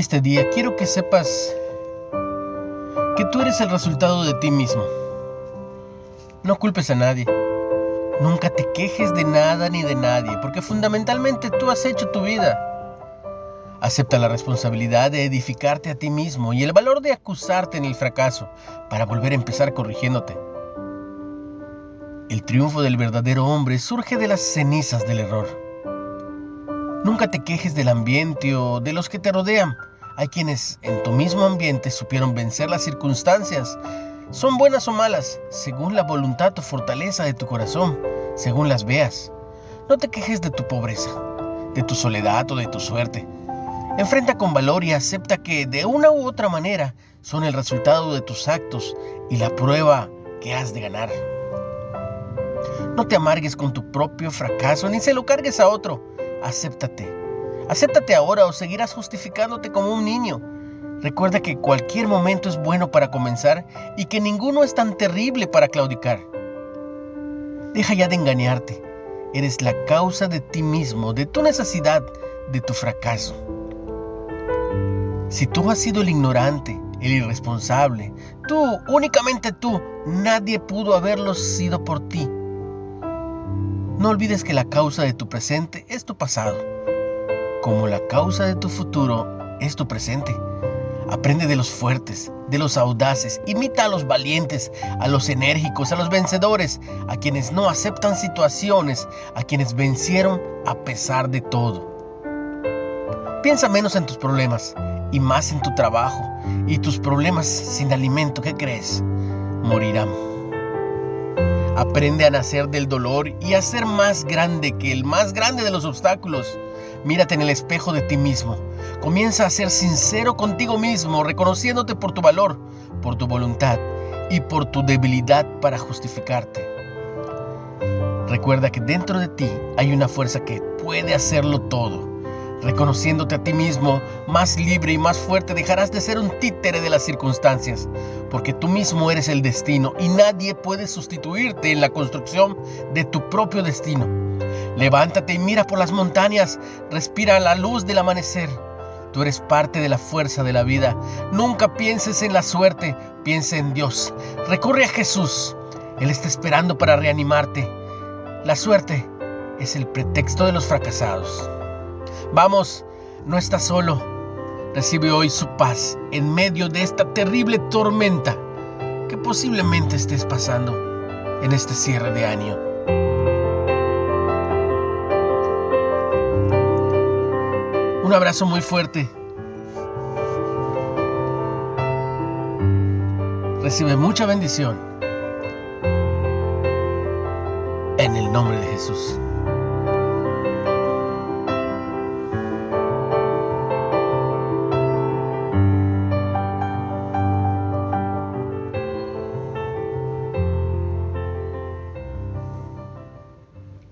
este día quiero que sepas que tú eres el resultado de ti mismo. No culpes a nadie. Nunca te quejes de nada ni de nadie, porque fundamentalmente tú has hecho tu vida. Acepta la responsabilidad de edificarte a ti mismo y el valor de acusarte en el fracaso para volver a empezar corrigiéndote. El triunfo del verdadero hombre surge de las cenizas del error. Nunca te quejes del ambiente o de los que te rodean. Hay quienes en tu mismo ambiente supieron vencer las circunstancias. Son buenas o malas, según la voluntad o fortaleza de tu corazón, según las veas. No te quejes de tu pobreza, de tu soledad o de tu suerte. Enfrenta con valor y acepta que de una u otra manera son el resultado de tus actos y la prueba que has de ganar. No te amargues con tu propio fracaso ni se lo cargues a otro acéptate. Acéptate ahora o seguirás justificándote como un niño. Recuerda que cualquier momento es bueno para comenzar y que ninguno es tan terrible para claudicar. Deja ya de engañarte. Eres la causa de ti mismo, de tu necesidad, de tu fracaso. Si tú has sido el ignorante, el irresponsable, tú, únicamente tú, nadie pudo haberlo sido por ti. No olvides que la causa de tu presente es tu pasado, como la causa de tu futuro es tu presente. Aprende de los fuertes, de los audaces, imita a los valientes, a los enérgicos, a los vencedores, a quienes no aceptan situaciones, a quienes vencieron a pesar de todo. Piensa menos en tus problemas y más en tu trabajo, y tus problemas sin alimento, ¿qué crees? Morirán. Aprende a nacer del dolor y a ser más grande que el más grande de los obstáculos. Mírate en el espejo de ti mismo. Comienza a ser sincero contigo mismo, reconociéndote por tu valor, por tu voluntad y por tu debilidad para justificarte. Recuerda que dentro de ti hay una fuerza que puede hacerlo todo. Reconociéndote a ti mismo más libre y más fuerte, dejarás de ser un títere de las circunstancias, porque tú mismo eres el destino y nadie puede sustituirte en la construcción de tu propio destino. Levántate y mira por las montañas, respira la luz del amanecer. Tú eres parte de la fuerza de la vida. Nunca pienses en la suerte, piensa en Dios. Recurre a Jesús. Él está esperando para reanimarte. La suerte es el pretexto de los fracasados. Vamos, no estás solo. Recibe hoy su paz en medio de esta terrible tormenta que posiblemente estés pasando en este cierre de año. Un abrazo muy fuerte. Recibe mucha bendición. En el nombre de Jesús.